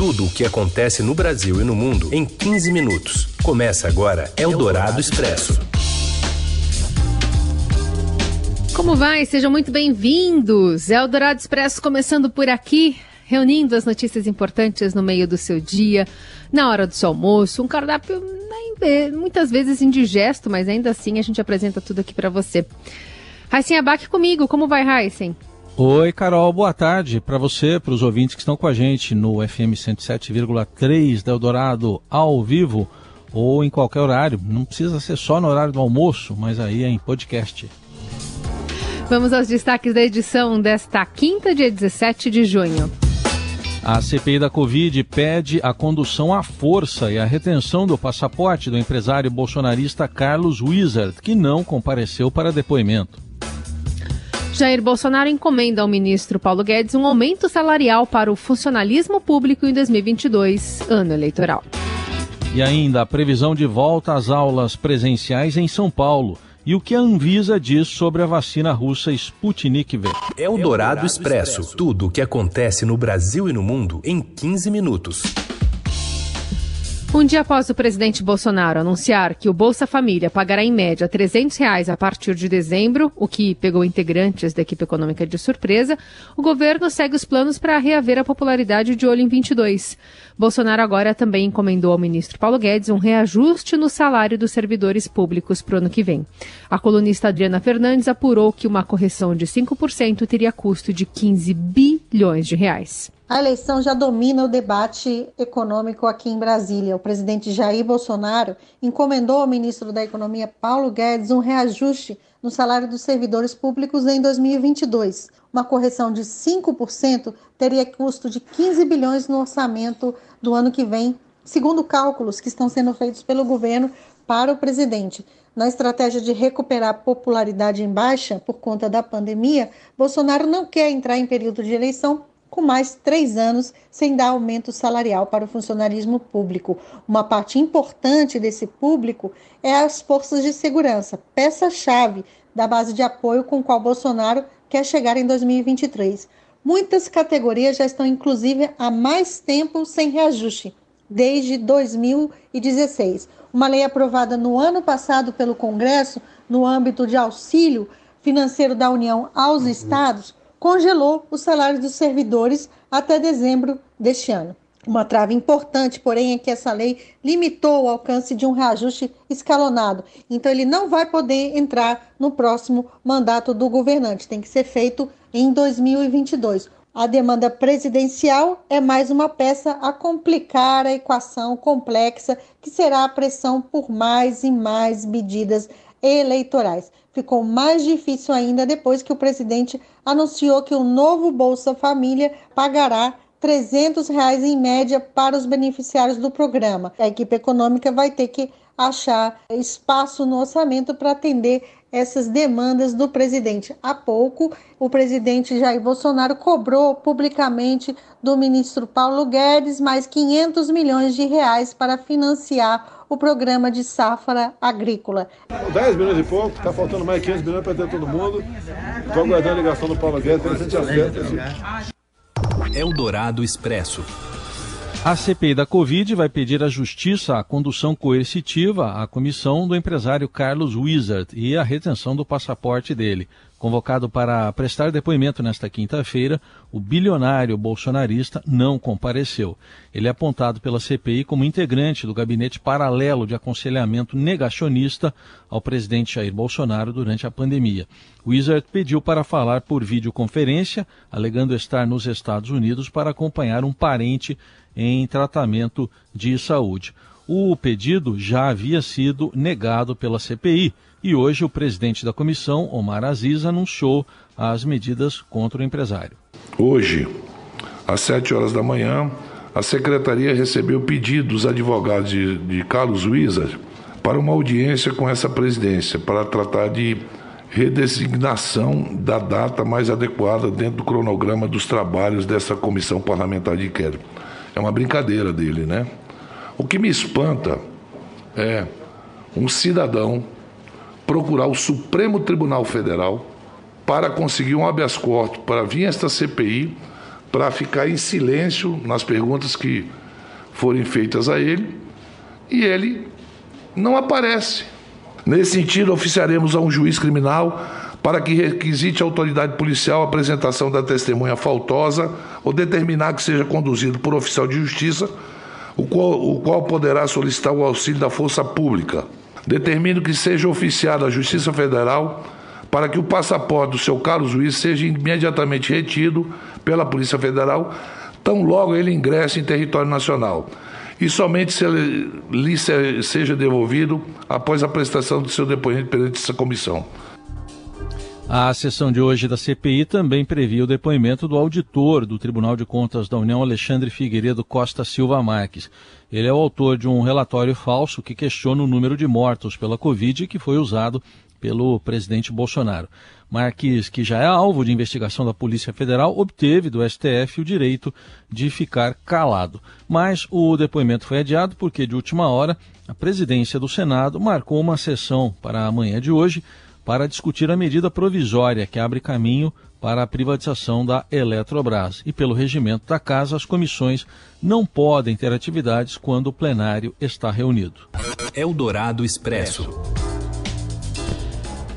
Tudo o que acontece no Brasil e no mundo em 15 minutos. Começa agora Eldorado Expresso. Como vai? Sejam muito bem-vindos. Eldorado Expresso começando por aqui, reunindo as notícias importantes no meio do seu dia, na hora do seu almoço, um cardápio muitas vezes indigesto, mas ainda assim a gente apresenta tudo aqui para você. Raíssen Abac comigo, como vai, Raíssen? Oi, Carol, boa tarde para você, para os ouvintes que estão com a gente no FM 107,3 da Eldorado ao vivo ou em qualquer horário. Não precisa ser só no horário do almoço, mas aí é em podcast. Vamos aos destaques da edição desta quinta, dia 17 de junho. A CPI da Covid pede a condução à força e a retenção do passaporte do empresário bolsonarista Carlos Wizard, que não compareceu para depoimento. Jair Bolsonaro encomenda ao ministro Paulo Guedes um aumento salarial para o funcionalismo público em 2022, ano eleitoral. E ainda a previsão de volta às aulas presenciais em São Paulo e o que a Anvisa diz sobre a vacina russa Sputnik V. É o Dourado Expresso. Tudo o que acontece no Brasil e no mundo em 15 minutos. Um dia após o presidente Bolsonaro anunciar que o Bolsa Família pagará em média 300 reais a partir de dezembro, o que pegou integrantes da equipe econômica de surpresa, o governo segue os planos para reaver a popularidade de olho em 22. Bolsonaro agora também encomendou ao ministro Paulo Guedes um reajuste no salário dos servidores públicos para o ano que vem. A colunista Adriana Fernandes apurou que uma correção de 5% teria custo de 15 bilhões de reais. A eleição já domina o debate econômico aqui em Brasília. O presidente Jair Bolsonaro encomendou ao ministro da Economia, Paulo Guedes, um reajuste no salário dos servidores públicos em 2022. Uma correção de 5% teria custo de 15 bilhões no orçamento do ano que vem, segundo cálculos que estão sendo feitos pelo governo para o presidente. Na estratégia de recuperar popularidade em baixa por conta da pandemia, Bolsonaro não quer entrar em período de eleição com mais três anos sem dar aumento salarial para o funcionarismo público. Uma parte importante desse público é as forças de segurança, peça-chave da base de apoio com qual Bolsonaro quer chegar em 2023. Muitas categorias já estão, inclusive, há mais tempo sem reajuste, desde 2016. Uma lei aprovada no ano passado pelo Congresso, no âmbito de auxílio financeiro da União aos uhum. estados, congelou o salário dos servidores até dezembro deste ano. Uma trave importante, porém, é que essa lei limitou o alcance de um reajuste escalonado. Então, ele não vai poder entrar no próximo mandato do governante. Tem que ser feito em 2022. A demanda presidencial é mais uma peça a complicar a equação complexa que será a pressão por mais e mais medidas eleitorais. Ficou mais difícil ainda depois que o presidente anunciou que o novo Bolsa Família pagará 300 reais em média para os beneficiários do programa. A equipe econômica vai ter que achar espaço no orçamento para atender essas demandas do presidente. Há pouco, o presidente Jair Bolsonaro cobrou publicamente do ministro Paulo Guedes mais 500 milhões de reais para financiar o programa de safra agrícola. 10 milhões e pouco, está faltando mais 500 milhões para ter todo mundo. Estou aguardando a ligação do Paulo Guedes para a gente acerta. Eldorado Expresso. A CPI da Covid vai pedir à Justiça a condução coercitiva à comissão do empresário Carlos Wizard e a retenção do passaporte dele. Convocado para prestar depoimento nesta quinta-feira, o bilionário bolsonarista não compareceu. Ele é apontado pela CPI como integrante do gabinete paralelo de aconselhamento negacionista ao presidente Jair Bolsonaro durante a pandemia. Wizard pediu para falar por videoconferência, alegando estar nos Estados Unidos para acompanhar um parente em tratamento de saúde. O pedido já havia sido negado pela CPI e hoje o presidente da comissão, Omar Aziz, anunciou as medidas contra o empresário. Hoje, às 7 horas da manhã, a secretaria recebeu pedido dos advogados de, de Carlos Wizard para uma audiência com essa presidência, para tratar de redesignação da data mais adequada dentro do cronograma dos trabalhos dessa comissão parlamentar de inquérito. É uma brincadeira dele, né? O que me espanta é um cidadão procurar o Supremo Tribunal Federal para conseguir um habeas corpus para vir esta CPI para ficar em silêncio nas perguntas que forem feitas a ele e ele não aparece. Nesse sentido, oficiaremos a um juiz criminal para que requisite a autoridade policial a apresentação da testemunha faltosa ou determinar que seja conduzido por oficial de justiça, o qual, o qual poderá solicitar o auxílio da força pública. Determino que seja oficiada a Justiça Federal para que o passaporte do seu Carlos Luiz seja imediatamente retido pela Polícia Federal, tão logo ele ingresse em território nacional, e somente se ele lhe seja devolvido após a prestação do seu depoimento perante essa comissão. A sessão de hoje da CPI também previa o depoimento do auditor do Tribunal de Contas da União, Alexandre Figueiredo Costa Silva Marques. Ele é o autor de um relatório falso que questiona o número de mortos pela Covid que foi usado pelo presidente Bolsonaro. Marques, que já é alvo de investigação da Polícia Federal, obteve do STF o direito de ficar calado. Mas o depoimento foi adiado porque, de última hora, a presidência do Senado marcou uma sessão para amanhã de hoje para discutir a medida provisória que abre caminho para a privatização da Eletrobras. E pelo regimento da casa, as comissões não podem ter atividades quando o plenário está reunido. Eldorado Expresso.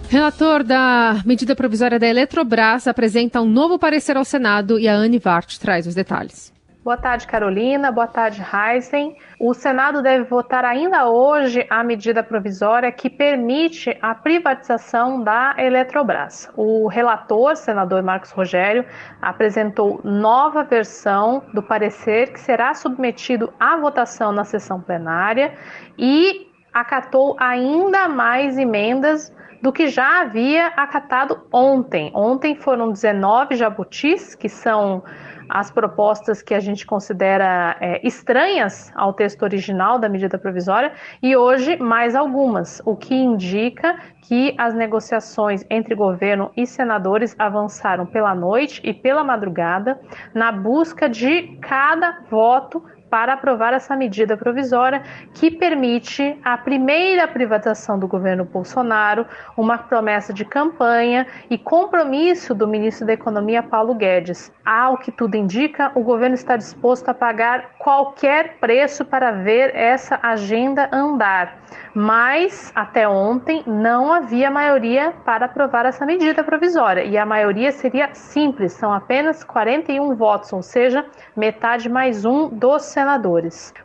Relator da medida provisória da Eletrobras apresenta um novo parecer ao Senado e a Anne Vart traz os detalhes. Boa tarde, Carolina. Boa tarde, Heisen. O Senado deve votar ainda hoje a medida provisória que permite a privatização da Eletrobras. O relator, senador Marcos Rogério, apresentou nova versão do parecer que será submetido à votação na sessão plenária e acatou ainda mais emendas do que já havia acatado ontem. Ontem foram 19 jabutis, que são as propostas que a gente considera é, estranhas ao texto original da medida provisória e hoje mais algumas, o que indica que as negociações entre governo e senadores avançaram pela noite e pela madrugada na busca de cada voto para aprovar essa medida provisória que permite a primeira privatização do governo Bolsonaro, uma promessa de campanha e compromisso do ministro da Economia Paulo Guedes. Ao que tudo indica, o governo está disposto a pagar qualquer preço para ver essa agenda andar. Mas até ontem não havia maioria para aprovar essa medida provisória e a maioria seria simples, são apenas 41 votos, ou seja, metade mais um dos senadores.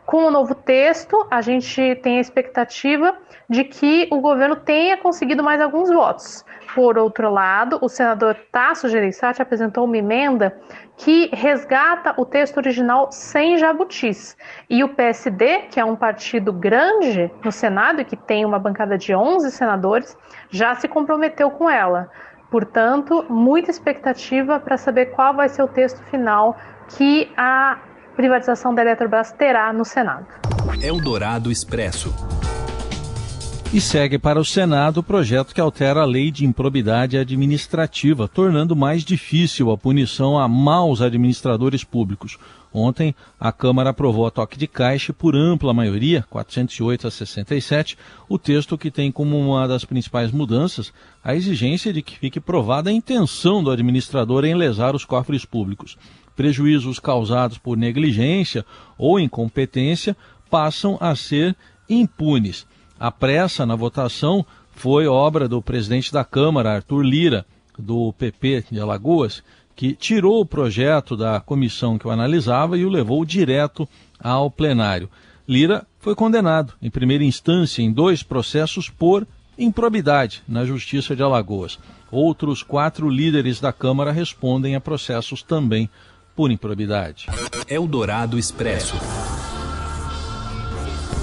Com o novo texto, a gente tem a expectativa de que o governo tenha conseguido mais alguns votos. Por outro lado, o senador Tasso Gereissati apresentou uma emenda que resgata o texto original sem jabutis. E o PSD, que é um partido grande no Senado e que tem uma bancada de 11 senadores, já se comprometeu com ela. Portanto, muita expectativa para saber qual vai ser o texto final que a privatização da Eletrobras terá no Senado. Eldorado Expresso. E segue para o Senado o projeto que altera a lei de improbidade administrativa, tornando mais difícil a punição a maus administradores públicos. Ontem, a Câmara aprovou a toque de caixa por ampla maioria, 408 a 67, o texto que tem como uma das principais mudanças a exigência de que fique provada a intenção do administrador em lesar os cofres públicos. Prejuízos causados por negligência ou incompetência passam a ser impunes. A pressa na votação foi obra do presidente da Câmara, Arthur Lira, do PP de Alagoas, que tirou o projeto da comissão que o analisava e o levou direto ao plenário. Lira foi condenado, em primeira instância, em dois processos por improbidade na Justiça de Alagoas. Outros quatro líderes da Câmara respondem a processos também por improbidade. Eldorado Expresso.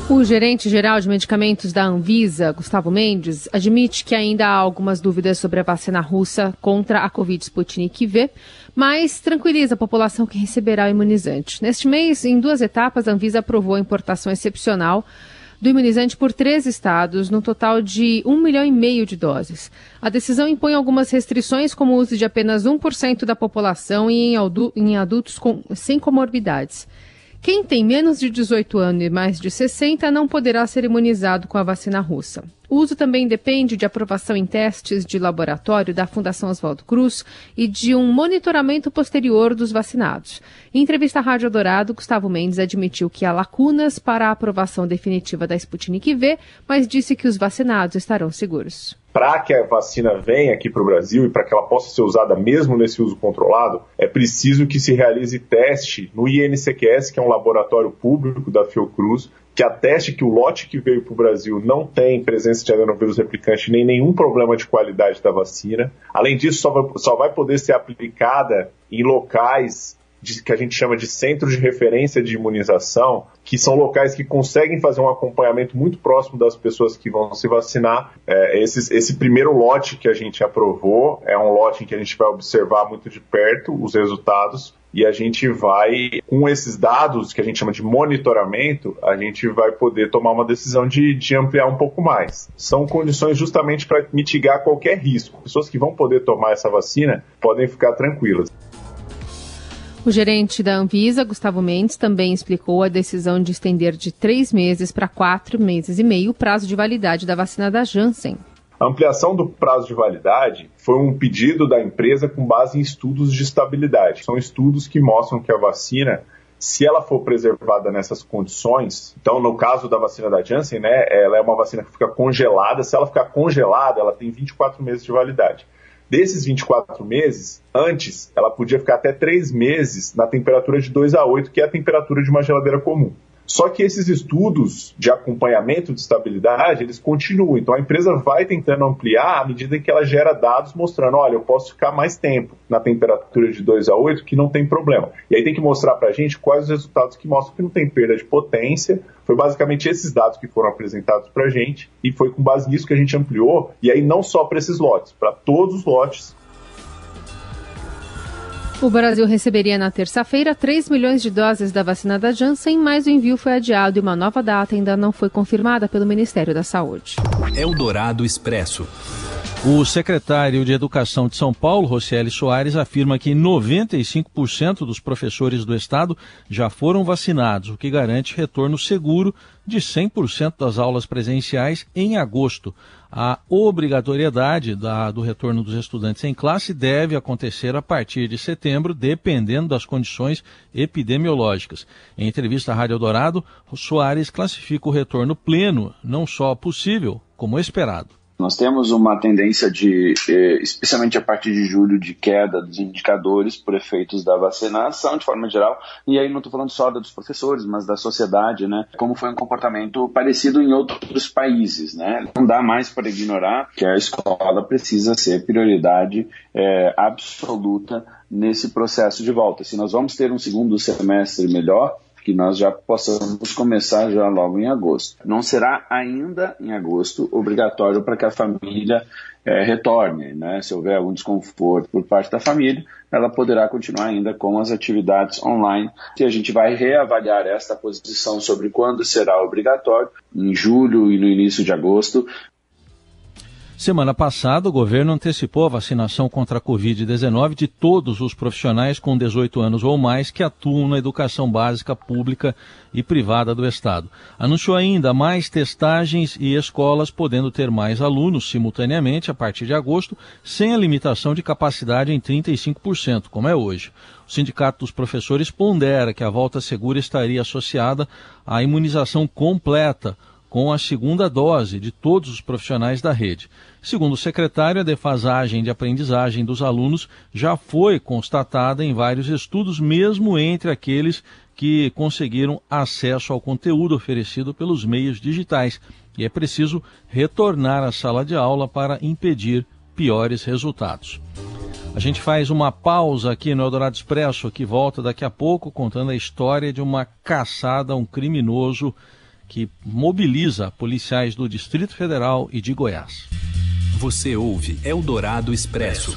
O gerente-geral de medicamentos da Anvisa, Gustavo Mendes, admite que ainda há algumas dúvidas sobre a vacina russa contra a Covid Sputnik V, mas tranquiliza a população que receberá o imunizante. Neste mês, em duas etapas, a Anvisa aprovou a importação excepcional do imunizante por três estados, num total de um milhão e meio de doses. A decisão impõe algumas restrições, como o uso de apenas 1% da população e em, adultos com, sem comorbidades. Quem tem menos de 18 anos e mais de 60 não poderá ser imunizado com a vacina russa. O uso também depende de aprovação em testes de laboratório da Fundação Oswaldo Cruz e de um monitoramento posterior dos vacinados. Em entrevista à Rádio Dourado, Gustavo Mendes admitiu que há lacunas para a aprovação definitiva da Sputnik V, mas disse que os vacinados estarão seguros para que a vacina venha aqui para o Brasil e para que ela possa ser usada mesmo nesse uso controlado, é preciso que se realize teste no INCQS, que é um laboratório público da Fiocruz, que ateste que o lote que veio para o Brasil não tem presença de adenovírus replicante nem nenhum problema de qualidade da vacina. Além disso, só vai, só vai poder ser aplicada em locais de, que a gente chama de centros de referência de imunização, que são locais que conseguem fazer um acompanhamento muito próximo das pessoas que vão se vacinar. É, esse, esse primeiro lote que a gente aprovou é um lote em que a gente vai observar muito de perto os resultados e a gente vai, com esses dados que a gente chama de monitoramento, a gente vai poder tomar uma decisão de, de ampliar um pouco mais. São condições justamente para mitigar qualquer risco. Pessoas que vão poder tomar essa vacina podem ficar tranquilas. O gerente da Anvisa, Gustavo Mendes, também explicou a decisão de estender de três meses para quatro meses e meio o prazo de validade da vacina da Janssen. A ampliação do prazo de validade foi um pedido da empresa com base em estudos de estabilidade. São estudos que mostram que a vacina, se ela for preservada nessas condições, então no caso da vacina da Janssen, né, ela é uma vacina que fica congelada. Se ela ficar congelada, ela tem 24 meses de validade. Desses 24 meses, antes, ela podia ficar até 3 meses na temperatura de 2 a 8, que é a temperatura de uma geladeira comum. Só que esses estudos de acompanhamento de estabilidade, eles continuam. Então a empresa vai tentando ampliar à medida que ela gera dados mostrando, olha, eu posso ficar mais tempo na temperatura de 2 a 8 que não tem problema. E aí tem que mostrar para a gente quais os resultados que mostram que não tem perda de potência. Foi basicamente esses dados que foram apresentados para a gente e foi com base nisso que a gente ampliou. E aí não só para esses lotes, para todos os lotes o Brasil receberia na terça-feira 3 milhões de doses da vacina da Janssen, mas o envio foi adiado e uma nova data ainda não foi confirmada pelo Ministério da Saúde. Eldorado Expresso. O secretário de Educação de São Paulo, Rocieli Soares, afirma que 95% dos professores do estado já foram vacinados, o que garante retorno seguro de 100% das aulas presenciais em agosto. A obrigatoriedade da, do retorno dos estudantes em classe deve acontecer a partir de setembro, dependendo das condições epidemiológicas. Em entrevista à Rádio Eldorado, Soares classifica o retorno pleno não só possível, como esperado. Nós temos uma tendência de, eh, especialmente a partir de julho, de queda dos indicadores por efeitos da vacinação de forma geral, e aí não estou falando só dos professores, mas da sociedade, né? Como foi um comportamento parecido em outros países, né? Não dá mais para ignorar que a escola precisa ser prioridade é, absoluta nesse processo de volta. Se nós vamos ter um segundo semestre melhor, que nós já possamos começar já logo em agosto. Não será ainda em agosto obrigatório para que a família é, retorne, né? Se houver algum desconforto por parte da família, ela poderá continuar ainda com as atividades online. E a gente vai reavaliar esta posição sobre quando será obrigatório, em julho e no início de agosto, Semana passada, o governo antecipou a vacinação contra a Covid-19 de todos os profissionais com 18 anos ou mais que atuam na educação básica pública e privada do Estado. Anunciou ainda mais testagens e escolas podendo ter mais alunos simultaneamente a partir de agosto, sem a limitação de capacidade em 35%, como é hoje. O Sindicato dos Professores pondera que a volta segura estaria associada à imunização completa com a segunda dose de todos os profissionais da rede. Segundo o secretário, a defasagem de aprendizagem dos alunos já foi constatada em vários estudos, mesmo entre aqueles que conseguiram acesso ao conteúdo oferecido pelos meios digitais. E é preciso retornar à sala de aula para impedir piores resultados. A gente faz uma pausa aqui no Eldorado Expresso, que volta daqui a pouco contando a história de uma caçada a um criminoso que mobiliza policiais do Distrito Federal e de Goiás. Você ouve Eldorado Expresso.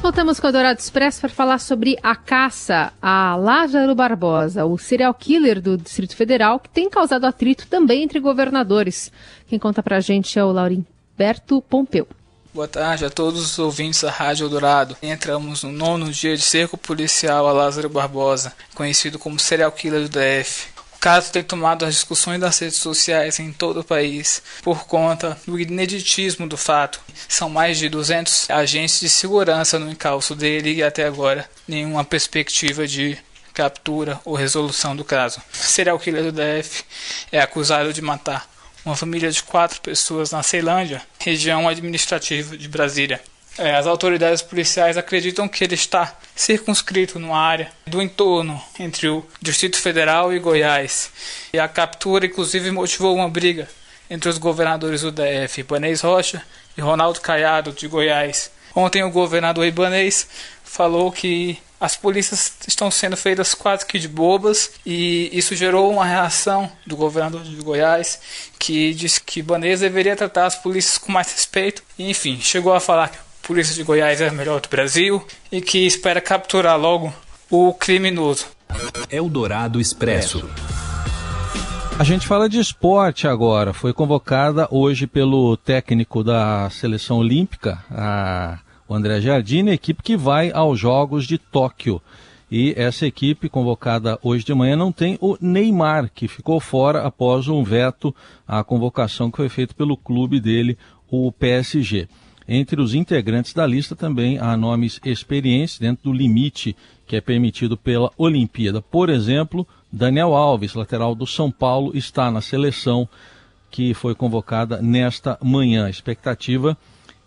Voltamos com o Eldorado Expresso para falar sobre a caça a Lázaro Barbosa, o serial killer do Distrito Federal, que tem causado atrito também entre governadores. Quem conta para a gente é o Laurimberto Pompeu. Boa tarde a todos os ouvintes da Rádio Eldorado. Entramos no nono dia de cerco policial a Lázaro Barbosa, conhecido como serial killer do DF. Caso tem tomado as discussões das redes sociais em todo o país por conta do ineditismo do fato. São mais de 200 agentes de segurança no encalço dele e até agora nenhuma perspectiva de captura ou resolução do caso. O serial killer do DF é acusado de matar uma família de quatro pessoas na Ceilândia, região administrativa de Brasília. É, as autoridades policiais acreditam que ele está circunscrito numa área do entorno entre o Distrito Federal e Goiás. E a captura, inclusive, motivou uma briga entre os governadores do DF, Ibanez Rocha e Ronaldo Caiado, de Goiás. Ontem, o governador Ibanez falou que as polícias estão sendo feitas quase que de bobas e isso gerou uma reação do governador de Goiás que disse que Ibanez deveria tratar as polícias com mais respeito. E, enfim, chegou a falar que polícia de Goiás é a melhor do Brasil e que espera capturar logo o criminoso. Eldorado Expresso. A gente fala de esporte agora. Foi convocada hoje pelo técnico da seleção olímpica, a, o André Jardine, a equipe que vai aos Jogos de Tóquio. E essa equipe convocada hoje de manhã não tem o Neymar, que ficou fora após um veto à convocação que foi feita pelo clube dele, o PSG. Entre os integrantes da lista também há nomes experientes dentro do limite que é permitido pela Olimpíada. Por exemplo, Daniel Alves, lateral do São Paulo, está na seleção que foi convocada nesta manhã. A expectativa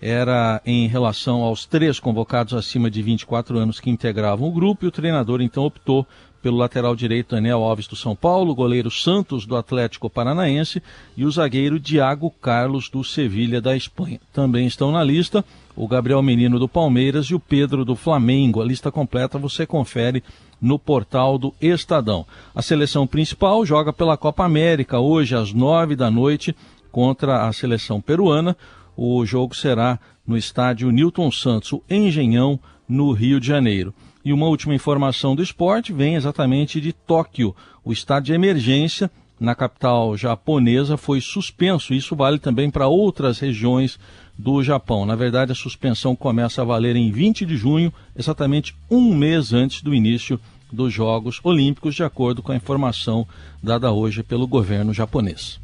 era em relação aos três convocados acima de 24 anos que integravam o grupo, e o treinador então optou pelo lateral direito Daniel Alves do São Paulo, goleiro Santos do Atlético Paranaense e o zagueiro Diago Carlos do Sevilha da Espanha. Também estão na lista o Gabriel Menino do Palmeiras e o Pedro do Flamengo. A lista completa você confere no portal do Estadão. A seleção principal joga pela Copa América hoje às nove da noite contra a seleção peruana. O jogo será no estádio Newton Santos, o Engenhão, no Rio de Janeiro. E uma última informação do esporte vem exatamente de Tóquio. O estado de emergência na capital japonesa foi suspenso. Isso vale também para outras regiões do Japão. Na verdade, a suspensão começa a valer em 20 de junho, exatamente um mês antes do início dos Jogos Olímpicos, de acordo com a informação dada hoje pelo governo japonês.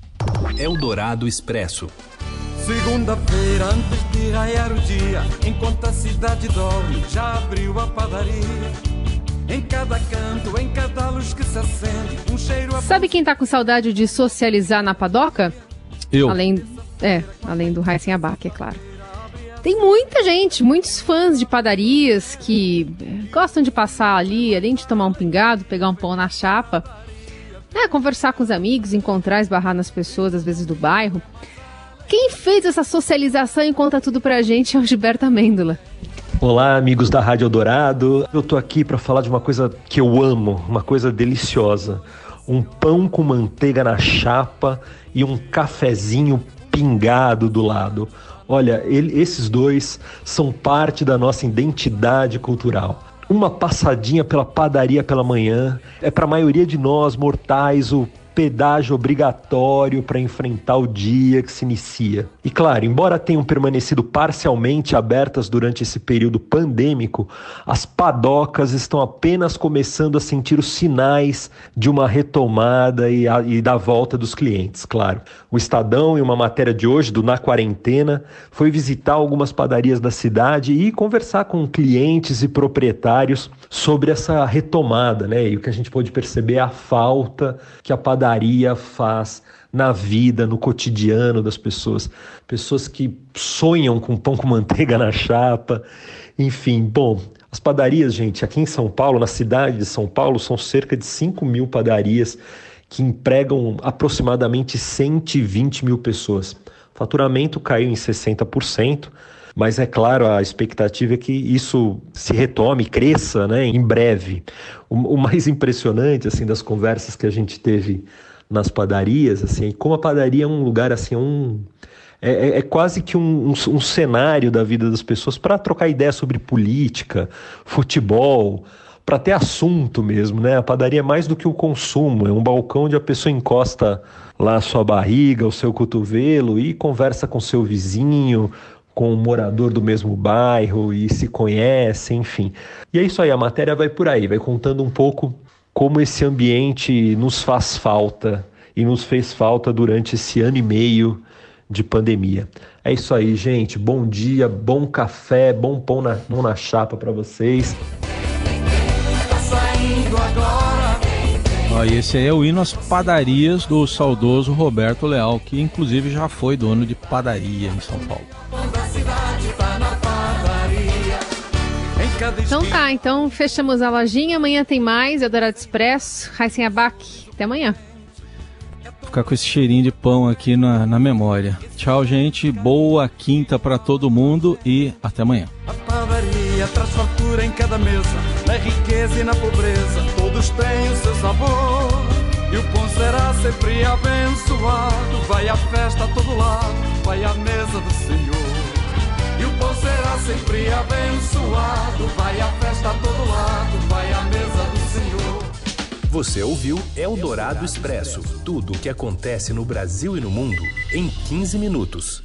Eldorado Expresso. Segunda-feira, antes de raiar o dia, enquanto a cidade dorme, já abriu a padaria. Em cada canto, em cada luz que se acende, um cheiro a... Sabe quem tá com saudade de socializar na padoca? Eu. Além, é, além do Raíssen Abac, é claro. Tem muita gente, muitos fãs de padarias que gostam de passar ali, além de tomar um pingado, pegar um pão na chapa, né, conversar com os amigos, encontrar, esbarrar nas pessoas, às vezes do bairro. Quem fez essa socialização e conta tudo pra gente é o Gilberto Amêndola. Olá, amigos da Rádio Eldorado. Eu tô aqui para falar de uma coisa que eu amo, uma coisa deliciosa. Um pão com manteiga na chapa e um cafezinho pingado do lado. Olha, ele, esses dois são parte da nossa identidade cultural. Uma passadinha pela padaria pela manhã é para a maioria de nós mortais o pedágio obrigatório para enfrentar o dia que se inicia. E claro, embora tenham permanecido parcialmente abertas durante esse período pandêmico, as padocas estão apenas começando a sentir os sinais de uma retomada e, a, e da volta dos clientes, claro. O Estadão, em uma matéria de hoje do Na Quarentena, foi visitar algumas padarias da cidade e conversar com clientes e proprietários sobre essa retomada, né? E o que a gente pode perceber é a falta que a padaria padaria faz na vida, no cotidiano das pessoas. Pessoas que sonham com pão com manteiga na chapa. Enfim, bom, as padarias, gente, aqui em São Paulo, na cidade de São Paulo, são cerca de 5 mil padarias que empregam aproximadamente 120 mil pessoas. O faturamento caiu em 60%. Mas é claro, a expectativa é que isso se retome, cresça né, em breve. O, o mais impressionante assim das conversas que a gente teve nas padarias, assim, como a padaria é um lugar assim, um é, é, é quase que um, um, um, cenário da vida das pessoas para trocar ideia sobre política, futebol, para ter assunto mesmo, né? A padaria é mais do que o consumo, é um balcão onde a pessoa encosta lá a sua barriga, o seu cotovelo e conversa com seu vizinho, com um morador do mesmo bairro e se conhecem, enfim. E é isso aí, a matéria vai por aí, vai contando um pouco como esse ambiente nos faz falta e nos fez falta durante esse ano e meio de pandemia. É isso aí, gente. Bom dia, bom café, bom pão na, pão na chapa para vocês. E esse aí é o hino às padarias do saudoso Roberto Leal, que inclusive já foi dono de padaria em São Paulo. Então tá, então fechamos a lojinha. Amanhã tem mais, Eldorado Expresso, Raíssen Abac. Até amanhã. Ficar com esse cheirinho de pão aqui na, na memória. Tchau, gente. Boa quinta para todo mundo e até amanhã. A padaria traz fartura em cada mesa, na riqueza e na pobreza, todos têm o seu sabor. E o pão será sempre abençoado. Vai à festa a todo lado, vai à mesa do Senhor. E o pão será sempre abençoado. Vai à festa a todo lado, vai à mesa do Senhor. Você ouviu Eldorado Expresso tudo o que acontece no Brasil e no mundo em 15 minutos.